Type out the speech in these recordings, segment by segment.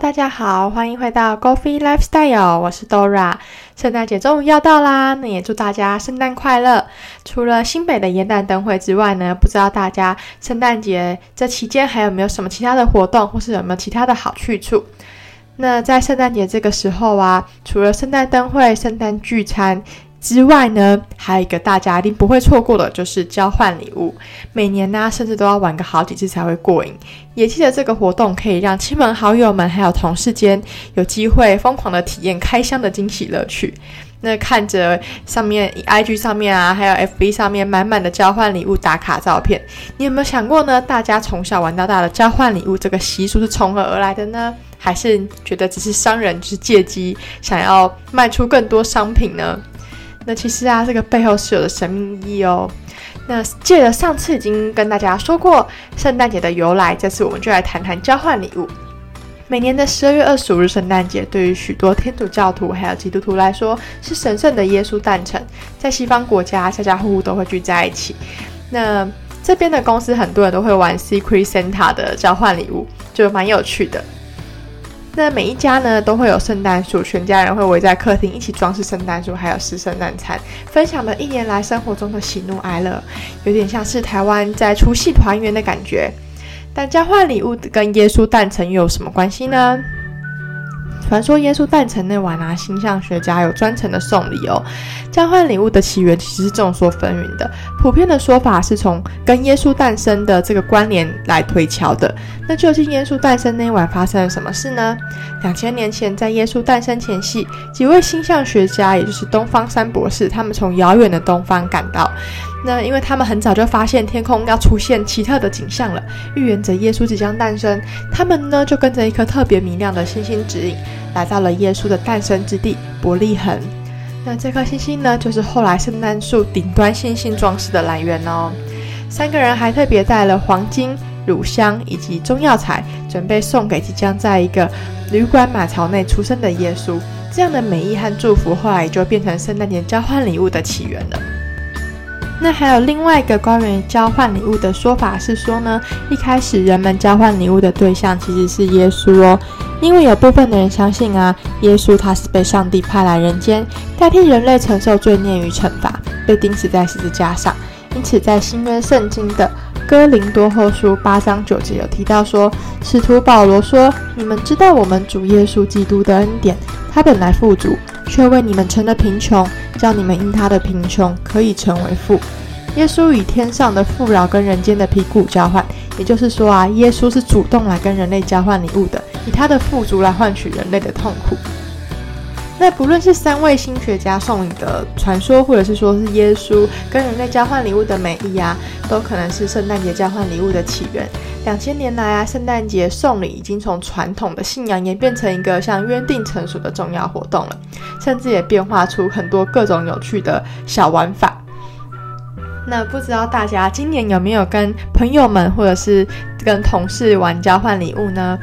大家好，欢迎回到 Coffee Lifestyle，我是 Dora。圣诞节终于要到啦，那也祝大家圣诞快乐。除了新北的元旦灯会之外呢，不知道大家圣诞节这期间还有没有什么其他的活动，或是有没有其他的好去处？那在圣诞节这个时候啊，除了圣诞灯会、圣诞聚餐。之外呢，还有一个大家一定不会错过的，就是交换礼物。每年呢，甚至都要玩个好几次才会过瘾。也记得这个活动可以让亲朋好友们还有同事间有机会疯狂的体验开箱的惊喜乐趣。那看着上面 IG 上面啊，还有 FB 上面满满的交换礼物打卡照片，你有没有想过呢？大家从小玩到大的交换礼物这个习俗是从何而来的呢？还是觉得只是商人就是借机想要卖出更多商品呢？那其实啊，这个背后是有的神秘意义哦。那借着上次已经跟大家说过圣诞节的由来，这次我们就来谈谈交换礼物。每年的十二月二十五日圣诞节，对于许多天主教徒还有基督徒来说，是神圣的耶稣诞辰。在西方国家，家家户户都会聚在一起。那这边的公司很多人都会玩 Secret Santa 的交换礼物，就蛮有趣的。那每一家呢都会有圣诞树，全家人会围在客厅一起装饰圣诞树，还有吃圣诞餐，分享了一年来生活中的喜怒哀乐，有点像是台湾在除夕团圆的感觉。但交换礼物跟耶稣诞辰又有什么关系呢？传说耶稣诞辰那晚啊，星象学家有专程的送礼哦。交换礼物的起源其实是众说纷纭的，普遍的说法是从跟耶稣诞生的这个关联来推敲的。那究竟耶稣诞生那晚发生了什么事呢？两千年前，在耶稣诞生前夕，几位星象学家，也就是东方三博士，他们从遥远的东方赶到。那因为他们很早就发现天空要出现奇特的景象了，预言着耶稣即将诞生。他们呢就跟着一颗特别明亮的星星指引，来到了耶稣的诞生之地伯利恒。那这颗星星呢，就是后来圣诞树顶端星星装饰的来源哦。三个人还特别带了黄金、乳香以及中药材，准备送给即将在一个旅馆马槽内出生的耶稣。这样的美意和祝福，后来就变成圣诞节交换礼物的起源了。那还有另外一个关于交换礼物的说法是说呢，一开始人们交换礼物的对象其实是耶稣哦，因为有部分的人相信啊，耶稣他是被上帝派来人间，代替人类承受罪孽与惩罚，被钉死在十字架上。因此，在新约圣经的哥林多后书八章九节有提到说，使徒保罗说：“你们知道我们主耶稣基督的恩典，他本来富足。”却为你们成了贫穷，叫你们因他的贫穷可以成为富。耶稣以天上的富饶跟人间的贫苦交换，也就是说啊，耶稣是主动来跟人类交换礼物的，以他的富足来换取人类的痛苦。那不论是三位新学家送礼的传说，或者是说是耶稣跟人类交换礼物的美意啊，都可能是圣诞节交换礼物的起源。两千年来啊，圣诞节送礼已经从传统的信仰演变成一个像约定成熟的重要活动了，甚至也变化出很多各种有趣的小玩法。那不知道大家今年有没有跟朋友们或者是跟同事玩交换礼物呢？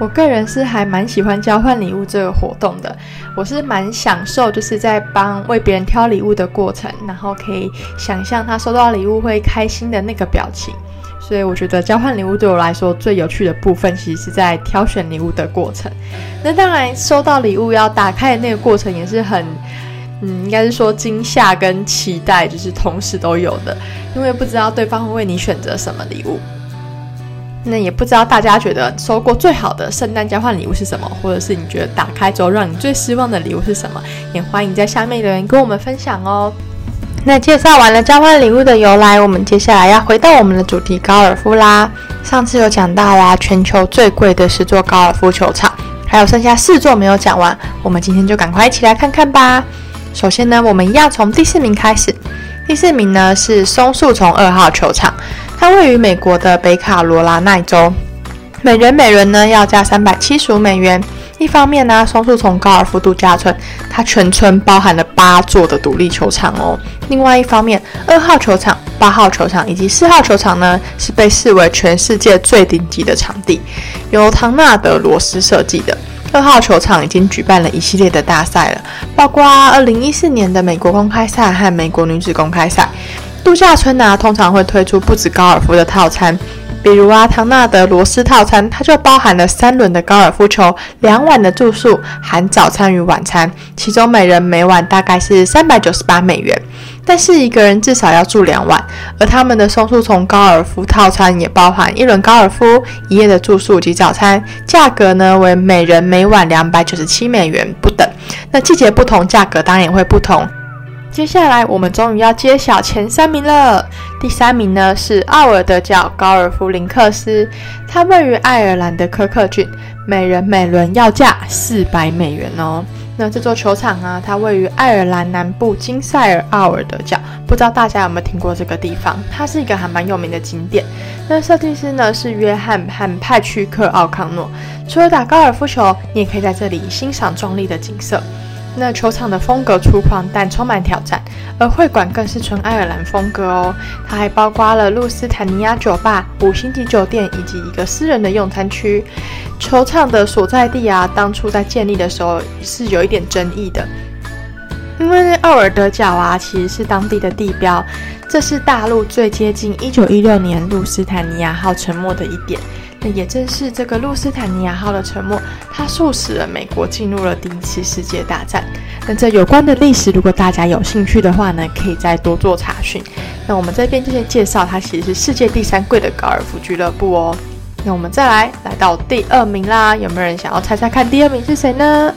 我个人是还蛮喜欢交换礼物这个活动的，我是蛮享受就是在帮为别人挑礼物的过程，然后可以想象他收到礼物会开心的那个表情，所以我觉得交换礼物对我来说最有趣的部分，其实是在挑选礼物的过程。那当然，收到礼物要打开的那个过程也是很，嗯，应该是说惊吓跟期待，就是同时都有的，因为不知道对方会为你选择什么礼物。那也不知道大家觉得收过最好的圣诞交换礼物是什么，或者是你觉得打开之后让你最失望的礼物是什么？也欢迎在下面留言跟我们分享哦。那介绍完了交换礼物的由来，我们接下来要回到我们的主题高尔夫啦。上次有讲到啦，全球最贵的十座高尔夫球场，还有剩下四座没有讲完，我们今天就赶快一起来看看吧。首先呢，我们一样从第四名开始，第四名呢是松树丛二号球场。它位于美国的北卡罗来纳州，每人每人呢要加三百七十五美元。一方面呢，松树丛高尔夫度假村它全村包含了八座的独立球场哦。另外一方面，二号球场、八号球场以及四号球场呢是被视为全世界最顶级的场地，由唐纳德罗斯设计的。二号球场已经举办了一系列的大赛了，包括二零一四年的美国公开赛和美国女子公开赛。度假村呢，通常会推出不止高尔夫的套餐，比如啊，唐纳德罗斯套餐，它就包含了三轮的高尔夫球、两晚的住宿，含早餐与晚餐，其中每人每晚大概是三百九十八美元。但是一个人至少要住两晚，而他们的松树丛高尔夫套餐也包含一轮高尔夫、一夜的住宿及早餐，价格呢为每人每晚两百九十七美元不等。那季节不同，价格当然也会不同。接下来我们终于要揭晓前三名了。第三名呢是奥尔德角高尔夫林克斯，它位于爱尔兰的科克郡，每人每轮要价四百美元哦。那这座球场啊，它位于爱尔兰南部金塞尔奥尔德角，不知道大家有没有听过这个地方？它是一个还蛮有名的景点。那设计师呢是约翰和派屈克奥康诺。除了打高尔夫球，你也可以在这里欣赏壮丽的景色。那球场的风格粗犷，但充满挑战，而会馆更是纯爱尔兰风格哦。它还包括了路斯坦尼亚酒吧、五星级酒店以及一个私人的用餐区。球场的所在地啊，当初在建立的时候是有一点争议的，因为奥尔德角啊，其实是当地的地标，这是大陆最接近一九一六年路斯坦尼亚号沉没的一点。那也正是这个路斯坦尼亚号的沉没，它促使了美国进入了第一次世界大战。那这有关的历史，如果大家有兴趣的话呢，可以再多做查询。那我们这边就先介绍，它其实是世界第三贵的高尔夫俱乐部哦。那我们再来来到第二名啦，有没有人想要猜猜看第二名是谁呢？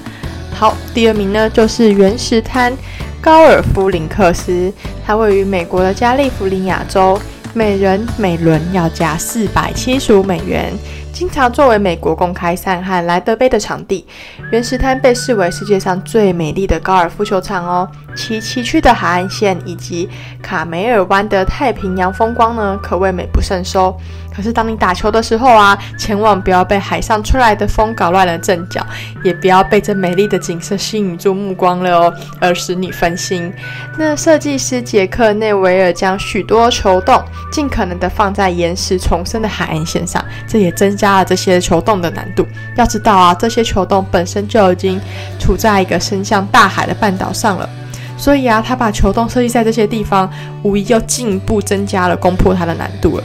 好，第二名呢就是原石滩高尔夫林克斯，它位于美国的加利福尼亚州。每人每轮要加四百七十五美元，经常作为美国公开赛和莱德杯的场地。原石滩被视为世界上最美丽的高尔夫球场哦，其崎岖的海岸线以及卡梅尔湾的太平洋风光呢，可谓美不胜收。可是当你打球的时候啊，千万不要被海上吹来的风搞乱了阵脚，也不要被这美丽的景色吸引住目光了哦，而使你分心。那设计师杰克内维尔将许多球洞尽可能的放在岩石丛生的海岸线上，这也增加了这些球洞的难度。要知道啊，这些球洞本身就已经处在一个伸向大海的半岛上了，所以啊，他把球洞设计在这些地方，无疑又进一步增加了攻破它的难度了。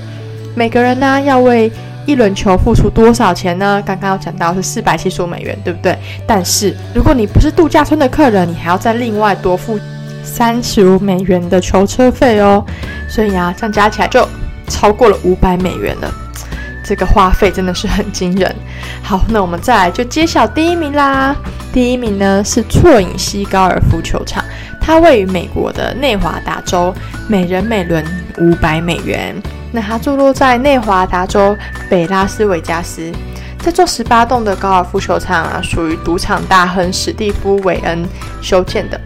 每个人呢要为一轮球付出多少钱呢？刚刚有讲到是四百七十五美元，对不对？但是如果你不是度假村的客人，你还要再另外多付三十五美元的球车费哦。所以啊，这样加起来就超过了五百美元了。这个花费真的是很惊人。好，那我们再来就揭晓第一名啦。第一名呢是错影西高尔夫球场，它位于美国的内华达州，每人每轮五百美元。那它坐落在内华达州北拉斯维加斯，这座十八栋的高尔夫球场啊，属于赌场大亨史蒂夫韦恩修建的。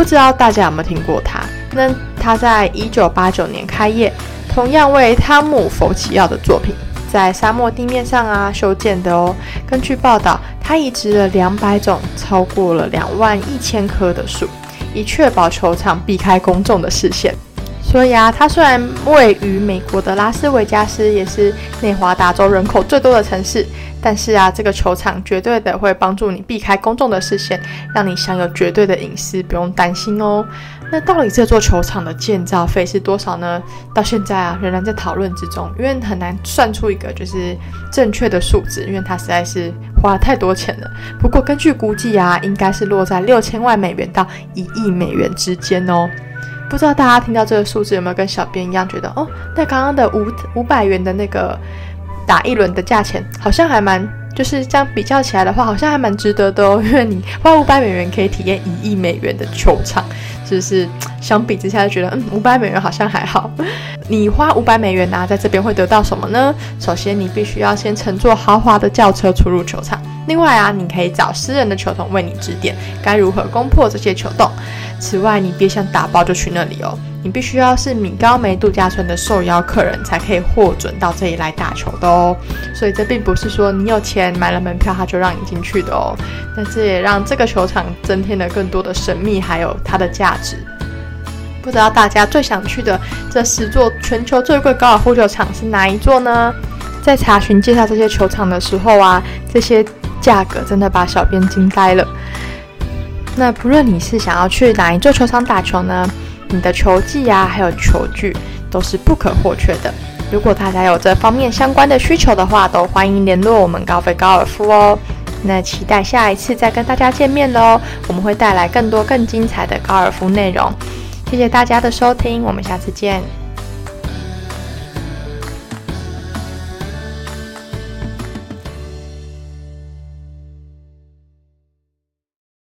不知道大家有没有听过他？那他在一九八九年开业，同样为汤姆佛奇奥的作品，在沙漠地面上啊修建的哦。根据报道，他移植了两百种，超过了两万一千棵的树，以确保球场避开公众的视线。所以啊，它虽然位于美国的拉斯维加斯，也是内华达州人口最多的城市，但是啊，这个球场绝对的会帮助你避开公众的视线，让你享有绝对的隐私，不用担心哦。那到底这座球场的建造费是多少呢？到现在啊，仍然在讨论之中，因为很难算出一个就是正确的数字，因为它实在是花了太多钱了。不过根据估计啊，应该是落在六千万美元到一亿美元之间哦。不知道大家听到这个数字有没有跟小编一样觉得哦？那刚刚的五五百元的那个打一轮的价钱，好像还蛮，就是这样比较起来的话，好像还蛮值得的哦。因为你花五百美元可以体验一亿美元的球场，就是相比之下就觉得，嗯，五百美元好像还好。你花五百美元拿在这边会得到什么呢？首先，你必须要先乘坐豪华的轿车出入球场。另外啊，你可以找私人的球童为你指点该如何攻破这些球洞。此外，你别想打包就去那里哦，你必须要是米高梅度假村的受邀客人才可以获准到这里来打球的哦。所以这并不是说你有钱买了门票他就让你进去的哦。但这也让这个球场增添了更多的神秘，还有它的价值。不知道大家最想去的这十座全球最贵高尔夫球场是哪一座呢？在查询介绍这些球场的时候啊，这些价格真的把小编惊呆了。那不论你是想要去哪一座球场打球呢，你的球技呀，还有球具都是不可或缺的。如果大家有这方面相关的需求的话，都欢迎联络我们高飞高尔夫哦。那期待下一次再跟大家见面喽，我们会带来更多更精彩的高尔夫内容。谢谢大家的收听，我们下次见。